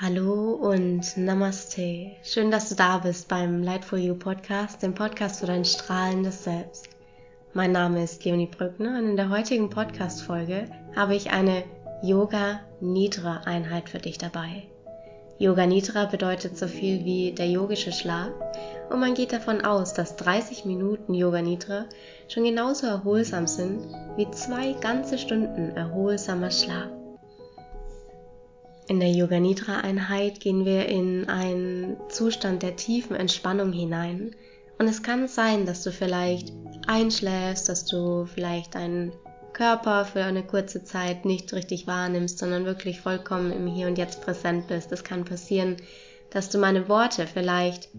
Hallo und Namaste. Schön, dass du da bist beim Light for You Podcast, dem Podcast für dein strahlendes Selbst. Mein Name ist Leonie Brückner und in der heutigen Podcast-Folge habe ich eine Yoga Nidra Einheit für dich dabei. Yoga Nidra bedeutet so viel wie der yogische Schlaf und man geht davon aus, dass 30 Minuten Yoga Nidra schon genauso erholsam sind wie zwei ganze Stunden erholsamer Schlaf. In der Yoga Nidra Einheit gehen wir in einen Zustand der tiefen Entspannung hinein. Und es kann sein, dass du vielleicht einschläfst, dass du vielleicht deinen Körper für eine kurze Zeit nicht richtig wahrnimmst, sondern wirklich vollkommen im Hier und Jetzt präsent bist. Es kann passieren, dass du meine Worte vielleicht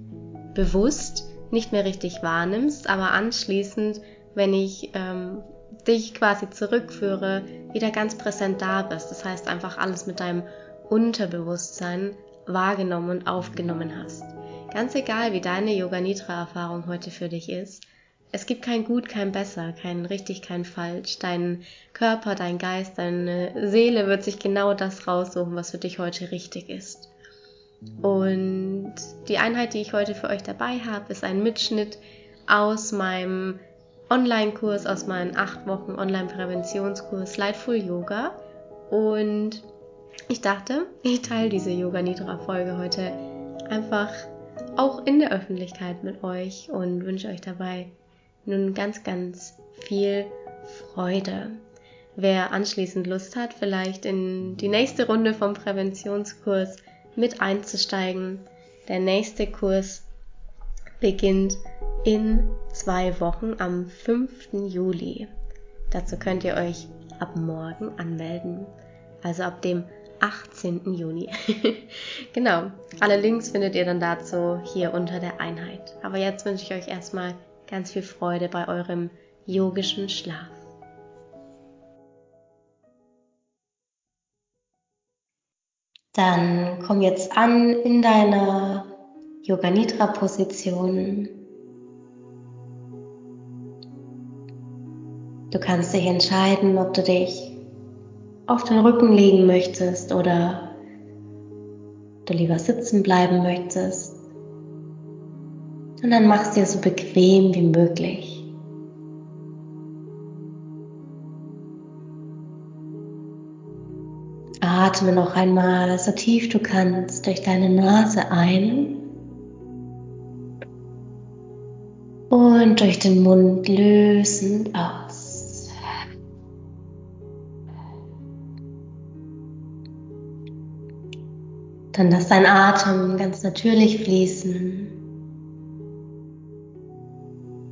bewusst nicht mehr richtig wahrnimmst, aber anschließend, wenn ich ähm, dich quasi zurückführe, wieder ganz präsent da bist. Das heißt einfach alles mit deinem Unterbewusstsein wahrgenommen und aufgenommen hast. Ganz egal, wie deine Yoga Nidra Erfahrung heute für dich ist, es gibt kein Gut, kein Besser, kein richtig, kein falsch. Dein Körper, dein Geist, deine Seele wird sich genau das raussuchen, was für dich heute richtig ist. Und die Einheit, die ich heute für euch dabei habe, ist ein Mitschnitt aus meinem Online-Kurs, aus meinem acht Wochen Online-Präventionskurs Lightful Yoga. Und ich dachte, ich teile diese Yoga Nidra Folge heute einfach auch in der Öffentlichkeit mit euch und wünsche euch dabei nun ganz, ganz viel Freude. Wer anschließend Lust hat, vielleicht in die nächste Runde vom Präventionskurs mit einzusteigen. Der nächste Kurs beginnt in zwei Wochen am 5. Juli. Dazu könnt ihr euch ab morgen anmelden. Also ab dem 18. Juni. genau. Alle Links findet ihr dann dazu hier unter der Einheit. Aber jetzt wünsche ich euch erstmal ganz viel Freude bei eurem yogischen Schlaf. Dann komm jetzt an in deiner Yoga Nidra Position. Du kannst dich entscheiden, ob du dich auf den Rücken legen möchtest oder du lieber sitzen bleiben möchtest. Und dann machst dir so bequem wie möglich. Atme noch einmal so tief du kannst durch deine Nase ein und durch den Mund lösend aus. Dann lass dein Atem ganz natürlich fließen.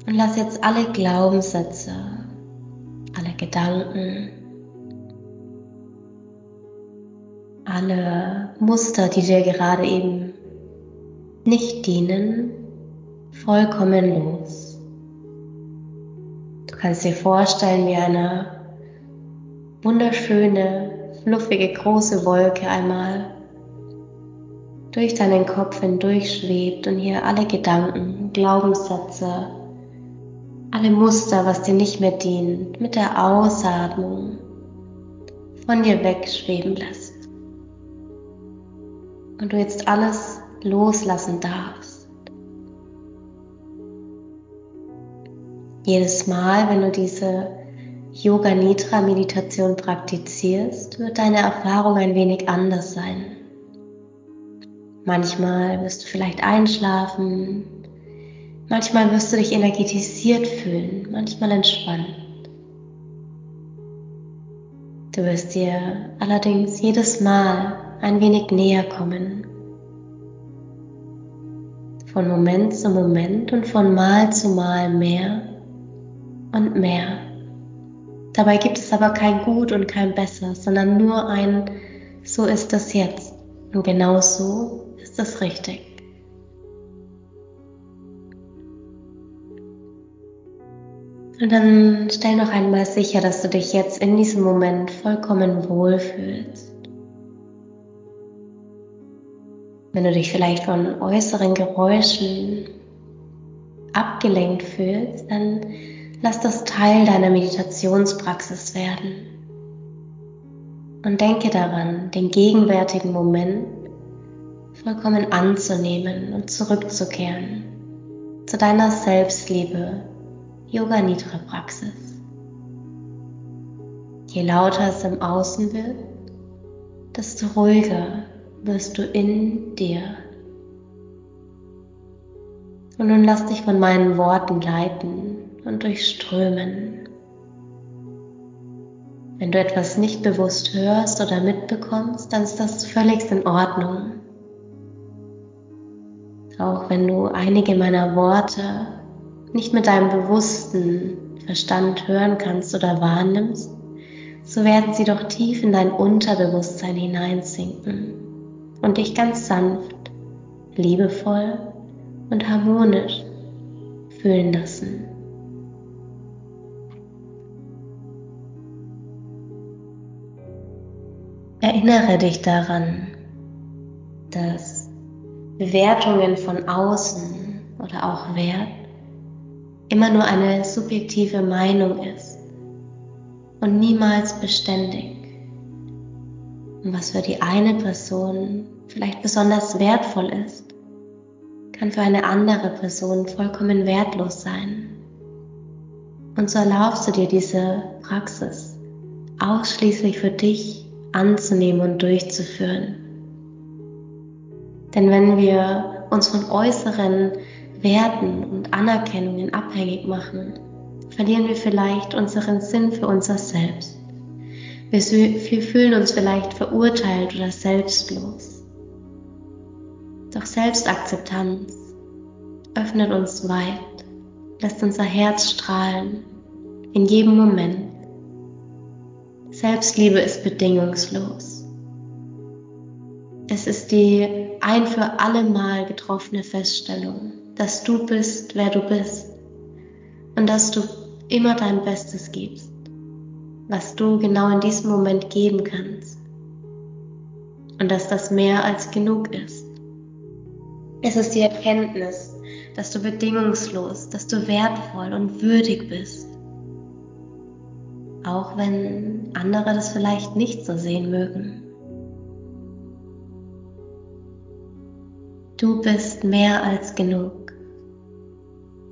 Und lass jetzt alle Glaubenssätze, alle Gedanken, alle Muster, die dir gerade eben nicht dienen, vollkommen los. Du kannst dir vorstellen, wie eine wunderschöne, fluffige, große Wolke einmal durch deinen Kopf hindurch schwebt und hier alle Gedanken, Glaubenssätze, alle Muster, was dir nicht mehr dient, mit der Ausatmung von dir wegschweben lässt. Und du jetzt alles loslassen darfst. Jedes Mal, wenn du diese Yoga Nidra Meditation praktizierst, wird deine Erfahrung ein wenig anders sein. Manchmal wirst du vielleicht einschlafen, manchmal wirst du dich energetisiert fühlen, manchmal entspannt. Du wirst dir allerdings jedes Mal ein wenig näher kommen. Von Moment zu Moment und von Mal zu Mal mehr und mehr. Dabei gibt es aber kein Gut und kein Besser, sondern nur ein So ist das jetzt. Und genau so ist das richtig. Und dann stell noch einmal sicher, dass du dich jetzt in diesem Moment vollkommen wohlfühlst. Wenn du dich vielleicht von äußeren Geräuschen abgelenkt fühlst, dann lass das Teil deiner Meditationspraxis werden. Und denke daran, den gegenwärtigen Moment vollkommen anzunehmen und zurückzukehren zu deiner Selbstliebe Yoga Nidra Praxis. Je lauter es im Außen wird, desto ruhiger wirst du in dir. Und nun lass dich von meinen Worten leiten und durchströmen. Wenn du etwas nicht bewusst hörst oder mitbekommst, dann ist das völlig in Ordnung. Auch wenn du einige meiner Worte nicht mit deinem bewussten Verstand hören kannst oder wahrnimmst, so werden sie doch tief in dein Unterbewusstsein hineinsinken und dich ganz sanft, liebevoll und harmonisch fühlen lassen. Erinnere dich daran, dass Bewertungen von außen oder auch Wert immer nur eine subjektive Meinung ist und niemals beständig. Und was für die eine Person vielleicht besonders wertvoll ist, kann für eine andere Person vollkommen wertlos sein. Und so erlaubst du dir diese Praxis ausschließlich für dich anzunehmen und durchzuführen. Denn wenn wir uns von äußeren Werten und Anerkennungen abhängig machen, verlieren wir vielleicht unseren Sinn für unser Selbst. Wir, fühlen uns vielleicht verurteilt oder selbstlos. Doch Selbstakzeptanz öffnet uns weit, lässt unser Herz strahlen in jedem Moment. Selbstliebe ist bedingungslos. Es ist die ein für alle Mal getroffene Feststellung, dass du bist, wer du bist und dass du immer dein Bestes gibst, was du genau in diesem Moment geben kannst und dass das mehr als genug ist. Es ist die Erkenntnis, dass du bedingungslos, dass du wertvoll und würdig bist, auch wenn andere das vielleicht nicht so sehen mögen. Du bist mehr als genug.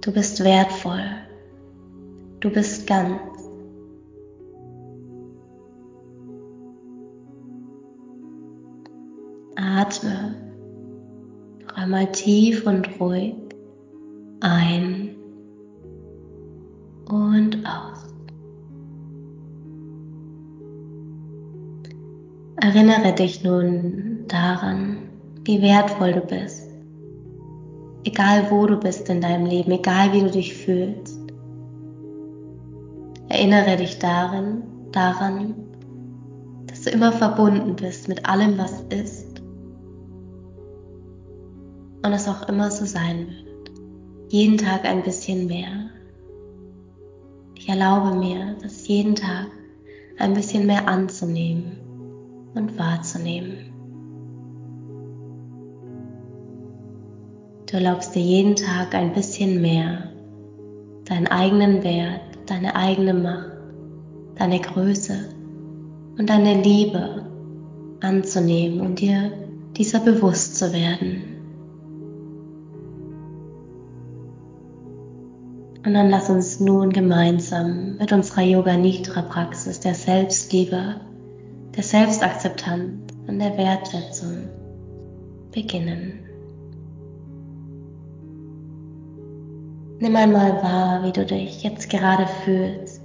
Du bist wertvoll. Du bist ganz. Atme noch einmal tief und ruhig ein und aus. Erinnere dich nun daran, wie wertvoll du bist. Egal wo du bist in deinem Leben, egal wie du dich fühlst. Erinnere dich darin, daran, dass du immer verbunden bist mit allem, was ist und es auch immer so sein wird. Jeden Tag ein bisschen mehr. Ich erlaube mir, das jeden Tag ein bisschen mehr anzunehmen und wahrzunehmen. Du erlaubst dir jeden Tag ein bisschen mehr, deinen eigenen Wert, deine eigene Macht, deine Größe und deine Liebe anzunehmen und dir dieser bewusst zu werden. Und dann lass uns nun gemeinsam mit unserer Yoga Nidra Praxis der Selbstliebe, der Selbstakzeptanz und der Wertschätzung beginnen. Nimm einmal wahr, wie du dich jetzt gerade fühlst,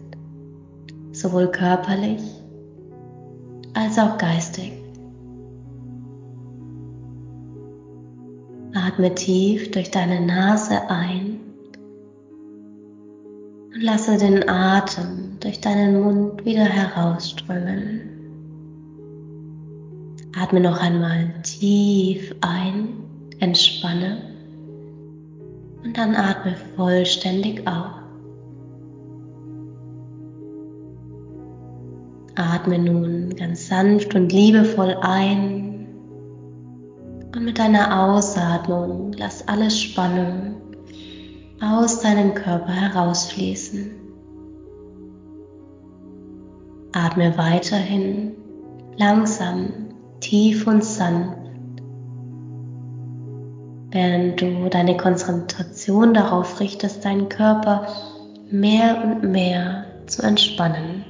sowohl körperlich als auch geistig. Atme tief durch deine Nase ein und lasse den Atem durch deinen Mund wieder herausströmen. Atme noch einmal tief ein, entspanne und dann atme vollständig auf. Atme nun ganz sanft und liebevoll ein und mit deiner Ausatmung lass alle Spannung aus deinem Körper herausfließen. Atme weiterhin langsam, tief und sanft während du deine Konzentration darauf richtest, deinen Körper mehr und mehr zu entspannen.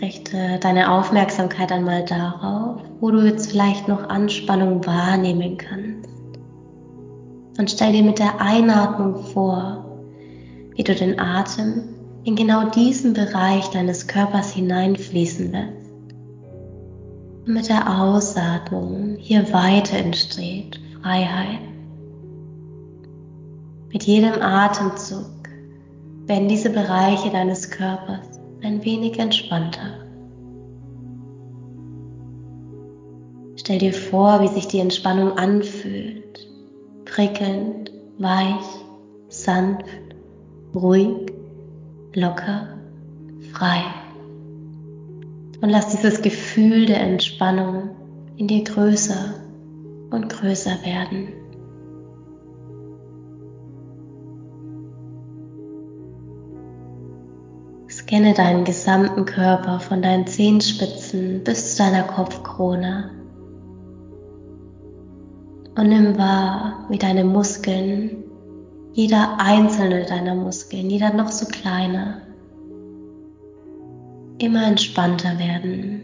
Richte deine Aufmerksamkeit einmal darauf, wo du jetzt vielleicht noch Anspannung wahrnehmen kannst. Und stell dir mit der Einatmung vor, wie du den Atem in genau diesen Bereich deines Körpers hineinfließen lässt. Mit der Ausatmung hier weiter entsteht Freiheit. Mit jedem Atemzug werden diese Bereiche deines Körpers ein wenig entspannter. Stell dir vor, wie sich die Entspannung anfühlt. Prickelnd, weich, sanft, ruhig, locker, frei. Und lass dieses Gefühl der Entspannung in dir größer und größer werden. Scanne deinen gesamten Körper von deinen Zehenspitzen bis zu deiner Kopfkrone und nimm wahr, wie deine Muskeln, jeder einzelne deiner Muskeln, jeder noch so kleine, immer entspannter werden.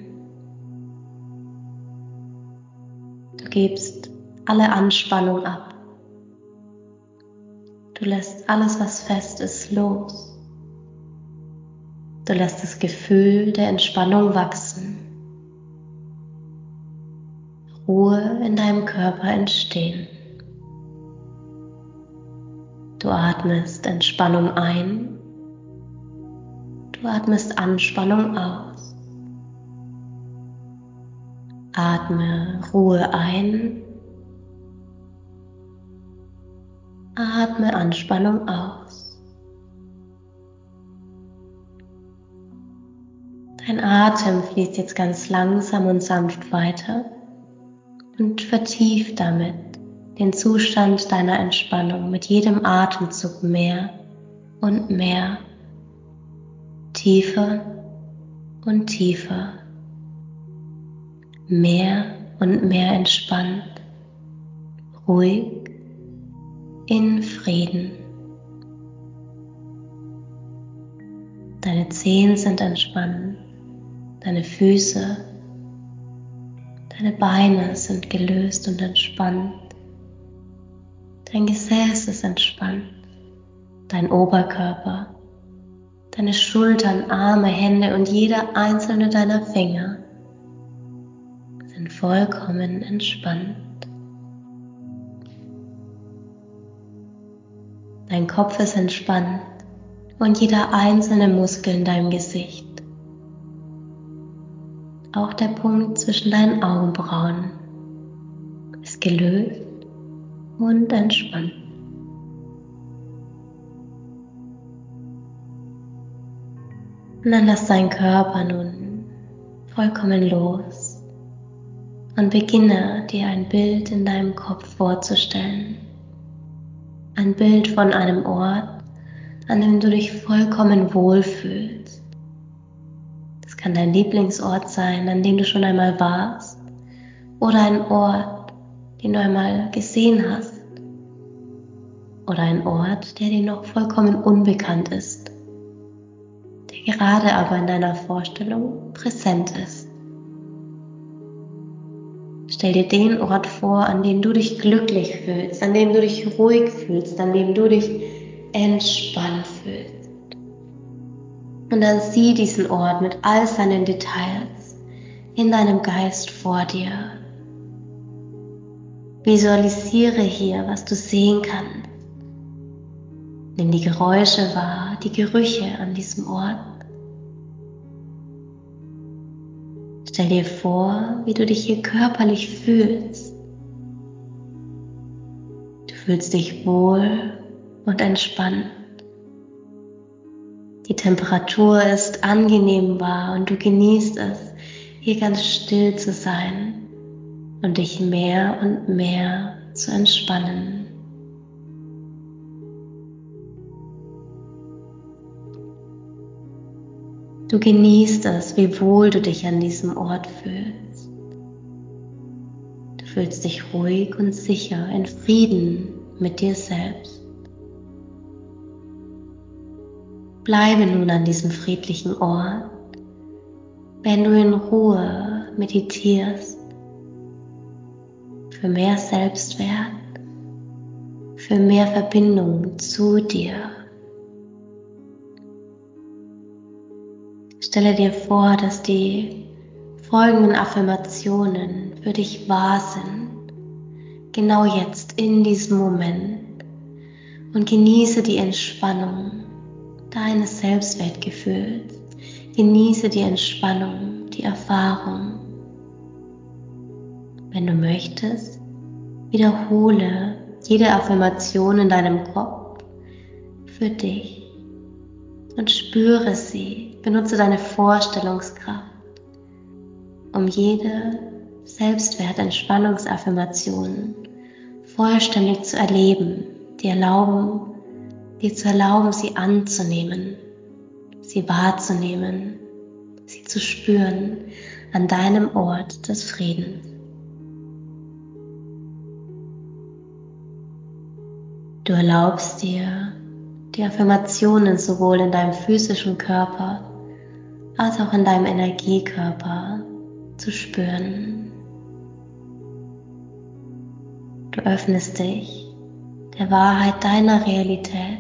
Du gibst alle Anspannung ab. Du lässt alles, was fest ist, los. Du lässt das Gefühl der Entspannung wachsen. Ruhe in deinem Körper entstehen. Du atmest Entspannung ein, du atmest Anspannung aus. Atme Ruhe ein, atme Anspannung aus. Dein Atem fließt jetzt ganz langsam und sanft weiter und vertieft damit den Zustand deiner Entspannung mit jedem Atemzug mehr und mehr, tiefer und tiefer, mehr und mehr entspannt, ruhig, in Frieden. Deine Zehen sind entspannt Deine Füße, deine Beine sind gelöst und entspannt. Dein Gesäß ist entspannt. Dein Oberkörper, deine Schultern, Arme, Hände und jeder einzelne deiner Finger sind vollkommen entspannt. Dein Kopf ist entspannt und jeder einzelne Muskel in deinem Gesicht auch der Punkt zwischen deinen Augenbrauen ist gelöst und entspannt. Und dann lass deinen Körper nun vollkommen los und beginne dir ein Bild in deinem Kopf vorzustellen. Ein Bild von einem Ort, an dem du dich vollkommen wohlfühlst. Kann dein Lieblingsort sein, an dem du schon einmal warst. Oder ein Ort, den du einmal gesehen hast. Oder ein Ort, der dir noch vollkommen unbekannt ist, gerade aber in deiner Vorstellung präsent ist. Stell dir den Ort vor, an dem du dich glücklich fühlst, an dem du dich ruhig fühlst, an dem du dich entspannt fühlst. Und dann sieh diesen Ort mit all seinen Details in deinem Geist vor dir. Visualisiere hier, was du sehen kannst. Nimm die Geräusche wahr, die Gerüche an diesem Ort. Stell dir vor, wie du dich hier körperlich fühlst. Du fühlst dich wohl und entspannt. Die Temperatur ist angenehm wahr und du genießt es, hier ganz still zu sein und dich mehr und mehr zu entspannen. Du genießt es, wie wohl du dich an diesem Ort fühlst. fühlst dich ruhig und sicher in Frieden mit dir selbst. Bleibe nun an diesem friedlichen Ort, wenn du in Ruhe meditierst für mehr Selbstwert, für mehr Verbindung zu dir. Stelle dir vor, dass die folgenden Affirmationen für dich wahr sind, genau jetzt in diesem Moment. Und genieße die Entspannung deines Selbstwertgefühls, genieße die Entspannung, die Erfahrung. Wenn du möchtest, wiederhole jede Affirmation in deinem Kopf für dich und spüre sie, benutze deine Vorstellungskraft um jede Selbstwertentspannungsaffirmation vollständig zu erleben, dir erlauben, dir zu erlauben, sie anzunehmen, sie wahrzunehmen, sie zu spüren an deinem Ort des Friedens. Du erlaubst dir, die Affirmationen sowohl in deinem physischen Körper als auch in deinem Energiekörper zu spüren. Du öffnest dich der Wahrheit deiner Realität.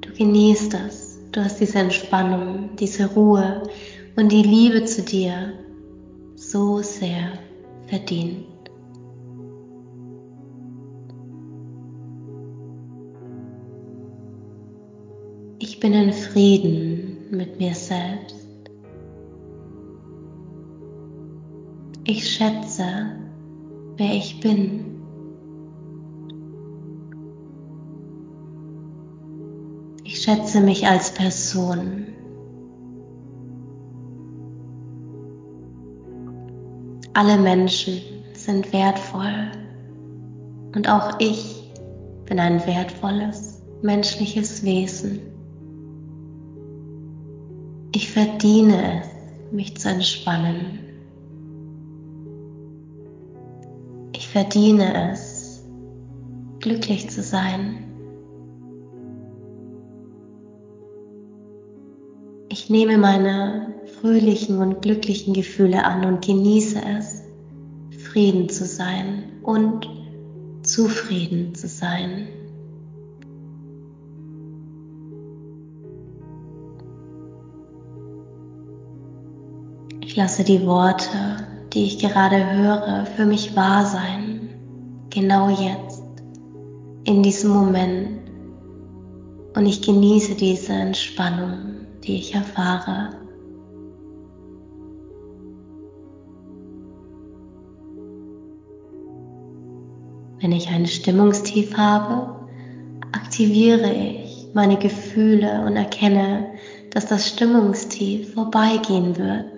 Du genießt es. Du hast diese Entspannung, diese Ruhe und die Liebe zu dir so sehr verdient. Ich bin in Frieden mit mir selbst. Ich schätze, wer ich bin. Ich schätze mich als Person. Alle Menschen sind wertvoll und auch ich bin ein wertvolles menschliches Wesen. Ich verdiene es, mich zu entspannen. verdiene es, glücklich zu sein. Ich nehme meine fröhlichen und glücklichen Gefühle an und genieße es, Frieden zu sein und zufrieden zu sein. Ich lasse die Worte die ich gerade höre, für mich wahr sein. Genau jetzt, in diesem Moment. Und ich genieße diese Entspannung, die ich erfahre. Wenn ich ein Stimmungstief habe, aktiviere ich meine Gefühle und erkenne, dass das Stimmungstief vorbeigehen wird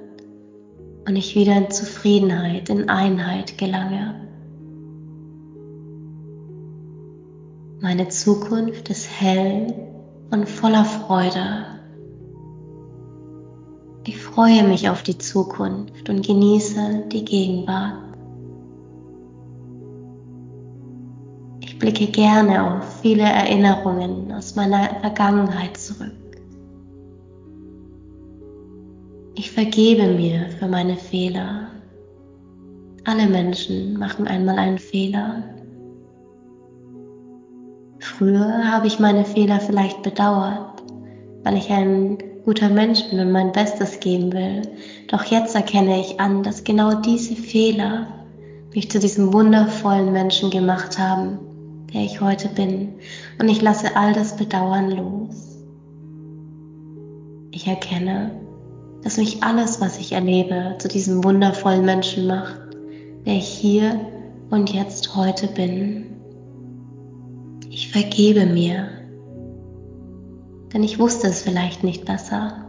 und ich wieder in Zufriedenheit, in Einheit gelange. Meine Zukunft ist hell und voller Freude. Ich freue mich auf die Zukunft und genieße die Gegenwart. Ich blicke gerne auf viele Erinnerungen aus meiner Vergangenheit zurück. Ich vergebe mir für meine Fehler. Alle Menschen machen einmal einen Fehler. Früher habe ich meine Fehler vielleicht bedauert, weil ich ein guter Mensch bin und mein Bestes geben will. Doch jetzt erkenne ich an, dass genau diese Fehler mich zu diesem wundervollen Menschen gemacht haben, der ich heute bin. Und ich lasse all das Bedauern los. Ich erkenne, dass mich alles, was ich erlebe, zu diesem wundervollen Menschen macht, der ich hier und jetzt heute bin. Ich vergebe mir, denn ich wusste es vielleicht nicht besser.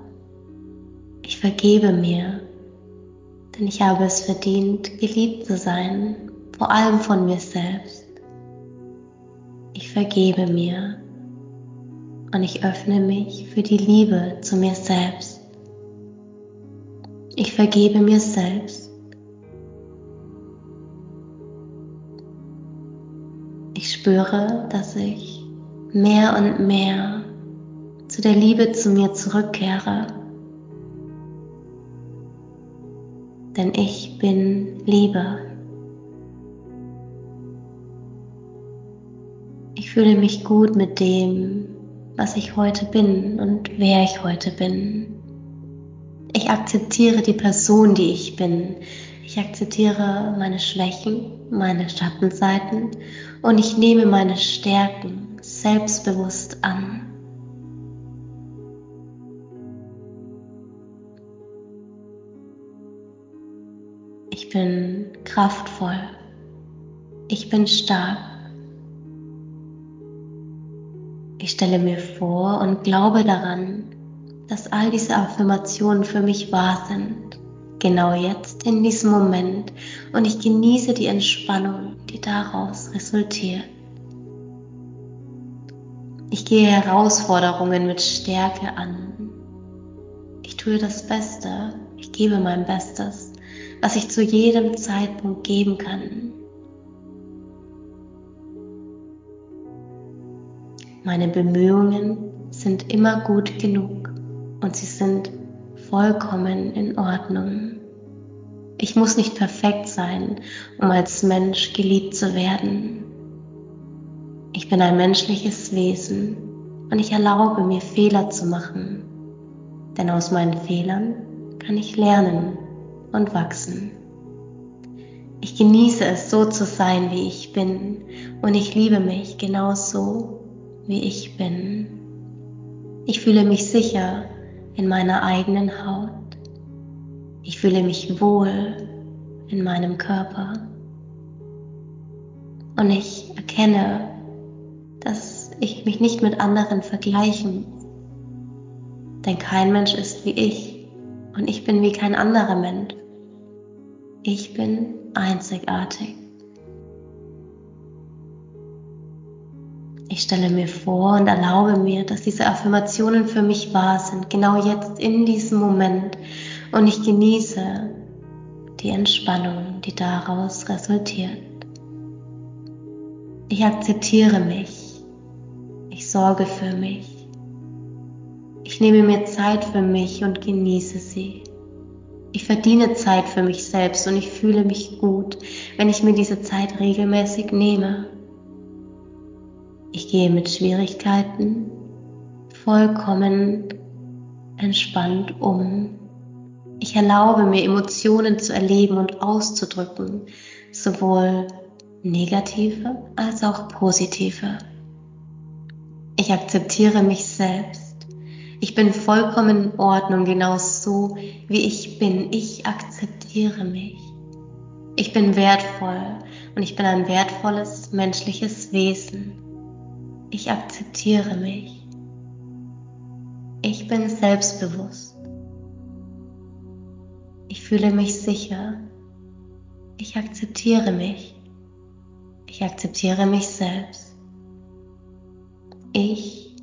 Ich vergebe mir, denn ich habe es verdient, geliebt zu sein, vor allem von mir selbst. Ich vergebe mir und ich öffne mich für die Liebe zu mir selbst. Ich vergebe mir selbst. Ich spüre, dass ich mehr und mehr zu der Liebe zu mir zurückkehre. Denn ich bin Liebe. Ich fühle mich gut mit dem, was ich heute bin und wer ich heute bin. Ich akzeptiere die Person, die ich bin. Ich akzeptiere meine Schwächen, meine Schattenseiten und ich nehme meine Stärken selbstbewusst an. Ich bin kraftvoll. Ich bin stark. Ich stelle mir vor und glaube daran, dass all diese Affirmationen für mich wahr sind. Genau jetzt, in diesem Moment. Und ich genieße die Entspannung, die daraus resultiert. Ich gehe Herausforderungen mit Stärke an. Ich tue das Beste. Ich gebe mein Bestes, was ich zu jedem Zeitpunkt geben kann. Meine Bemühungen sind immer gut genug und sie sind vollkommen in Ordnung. Ich muss nicht perfekt sein, um als Mensch geliebt zu werden. Ich bin ein menschliches Wesen und ich erlaube mir Fehler zu machen, denn aus meinen Fehlern kann ich lernen und wachsen. Ich genieße es so zu sein, wie ich bin und ich liebe mich genauso, wie ich bin. Ich fühle mich sicher in meiner eigenen Haut. Ich fühle mich wohl in meinem Körper. Und ich erkenne, dass ich mich nicht mit anderen vergleichen muss. Denn kein Mensch ist wie ich und ich bin wie kein anderer Mensch. Ich bin einzigartig. Ich stelle mir vor und erlaube mir, dass diese Affirmationen für mich wahr sind, genau jetzt in diesem Moment. Und ich genieße die Entspannung, die daraus resultiert. Ich akzeptiere mich. Ich sorge für mich. Ich nehme mir Zeit für mich und genieße sie. Ich verdiene Zeit für mich selbst und ich fühle mich gut, wenn ich mir diese Zeit regelmäßig nehme. Ich gehe mit Schwierigkeiten vollkommen entspannt um. Ich erlaube mir Emotionen zu erleben und auszudrücken, sowohl negative als auch positive. Ich akzeptiere mich selbst. Ich bin vollkommen in Ordnung, genau so wie ich bin. Ich akzeptiere mich. Ich bin wertvoll und ich bin ein wertvolles menschliches Wesen. Ich akzeptiere mich. Ich bin selbstbewusst. Ich fühle mich sicher. Ich akzeptiere mich. Ich akzeptiere mich selbst. Ich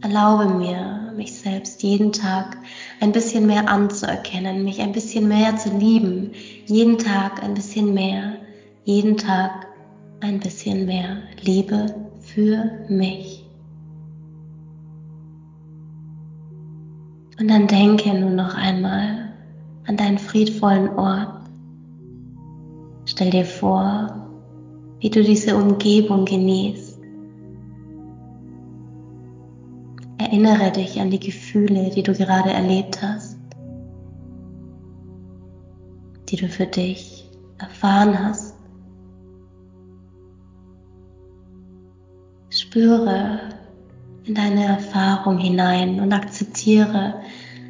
erlaube mir, mich selbst jeden Tag ein bisschen mehr anzuerkennen, mich ein bisschen mehr zu lieben, jeden Tag ein bisschen mehr, jeden Tag ein bisschen mehr Liebe für mich. Und dann denke nun noch einmal an deinen friedvollen Ort. Stell dir vor, wie du diese Umgebung genießt. Erinnere dich an die Gefühle, die du gerade erlebt hast, die du für dich erfahren hast. Spüre in deine Erfahrung hinein und akzeptiere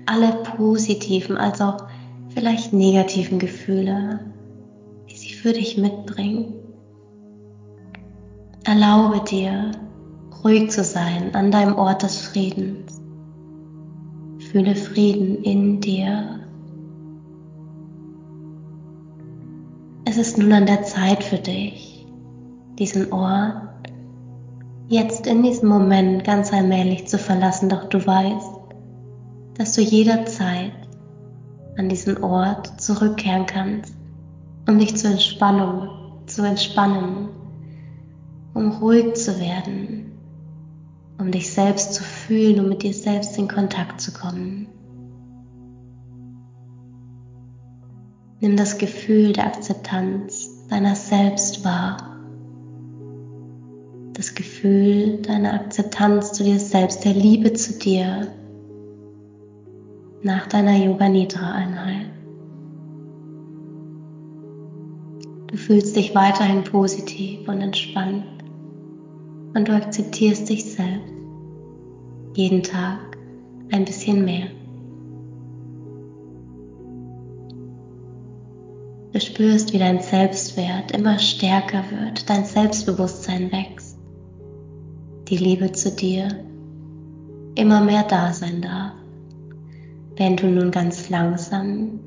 alle positiven als auch vielleicht negativen Gefühle, die sie für dich mitbringen. Erlaube dir, ruhig zu sein an deinem Ort des Friedens. Fühle Frieden in dir. Es ist nun an der Zeit für dich, diesen Ort jetzt in diesem Moment ganz allmählich zu verlassen, doch du weißt, dass du jederzeit an diesen Ort zurückkehren kannst, um dich zur Entspannung zu entspannen um ruhig zu werden, um dich selbst zu fühlen, um mit dir selbst in Kontakt zu kommen. Nimm das Gefühl der Akzeptanz deiner selbst wahr. Das Gefühl deiner Akzeptanz zu dir selbst, der Liebe zu dir nach deiner Yoga Nidra Einheit. Du fühlst dich weiterhin positiv und entspannt und du akzeptierst dich selbst jeden Tag ein bisschen mehr. Du spürst, wie dein Selbstwert immer stärker wird, dein Selbstbewusstsein wächst, die Liebe zu dir immer mehr da sein darf, während du nun ganz langsam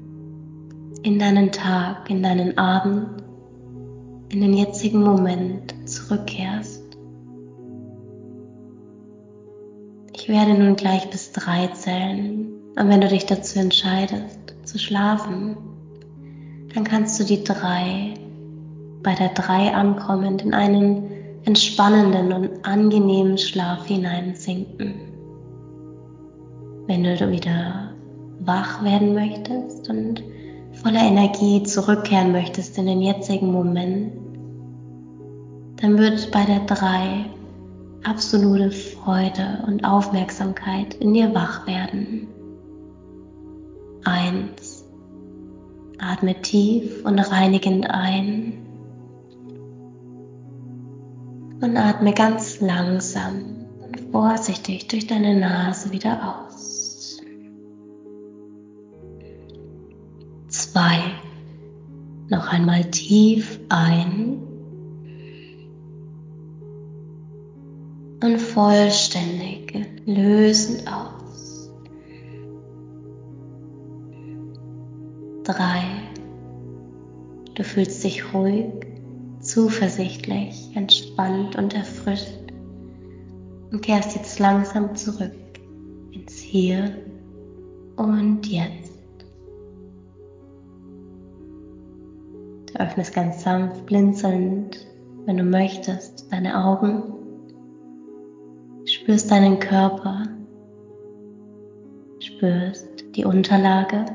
in deinen Tag, in deinen Abend, in den jetzigen Moment zurückkehrst. Ich werde nun gleich bis drei zählen und wenn du dich dazu entscheidest, zu schlafen, dann kannst du die drei bei der drei ankommend in einen entspannenden und angenehmen Schlaf hineinsinken. Wenn du wieder wach werden möchtest und voller Energie zurückkehren möchtest in den jetzigen Moment, dann wird bei der drei absolute Freude und Aufmerksamkeit in dir wach werden. Eins Atme tief und reinigend ein und atme ganz langsam und vorsichtig durch deine Nase wieder aus. Zwei. Noch einmal tief ein und vollständig lösend aus. Drei. Du fühlst dich ruhig, zuversichtlich, entspannt und erfrischt und kehrst jetzt langsam zurück ins Hier und Jetzt. Du öffnest ganz sanft blinzelnd, wenn du möchtest, deine Augen, spürst deinen Körper, spürst die Unterlage.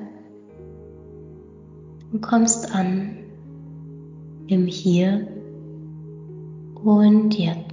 Und kommst an im Hier und Jetzt.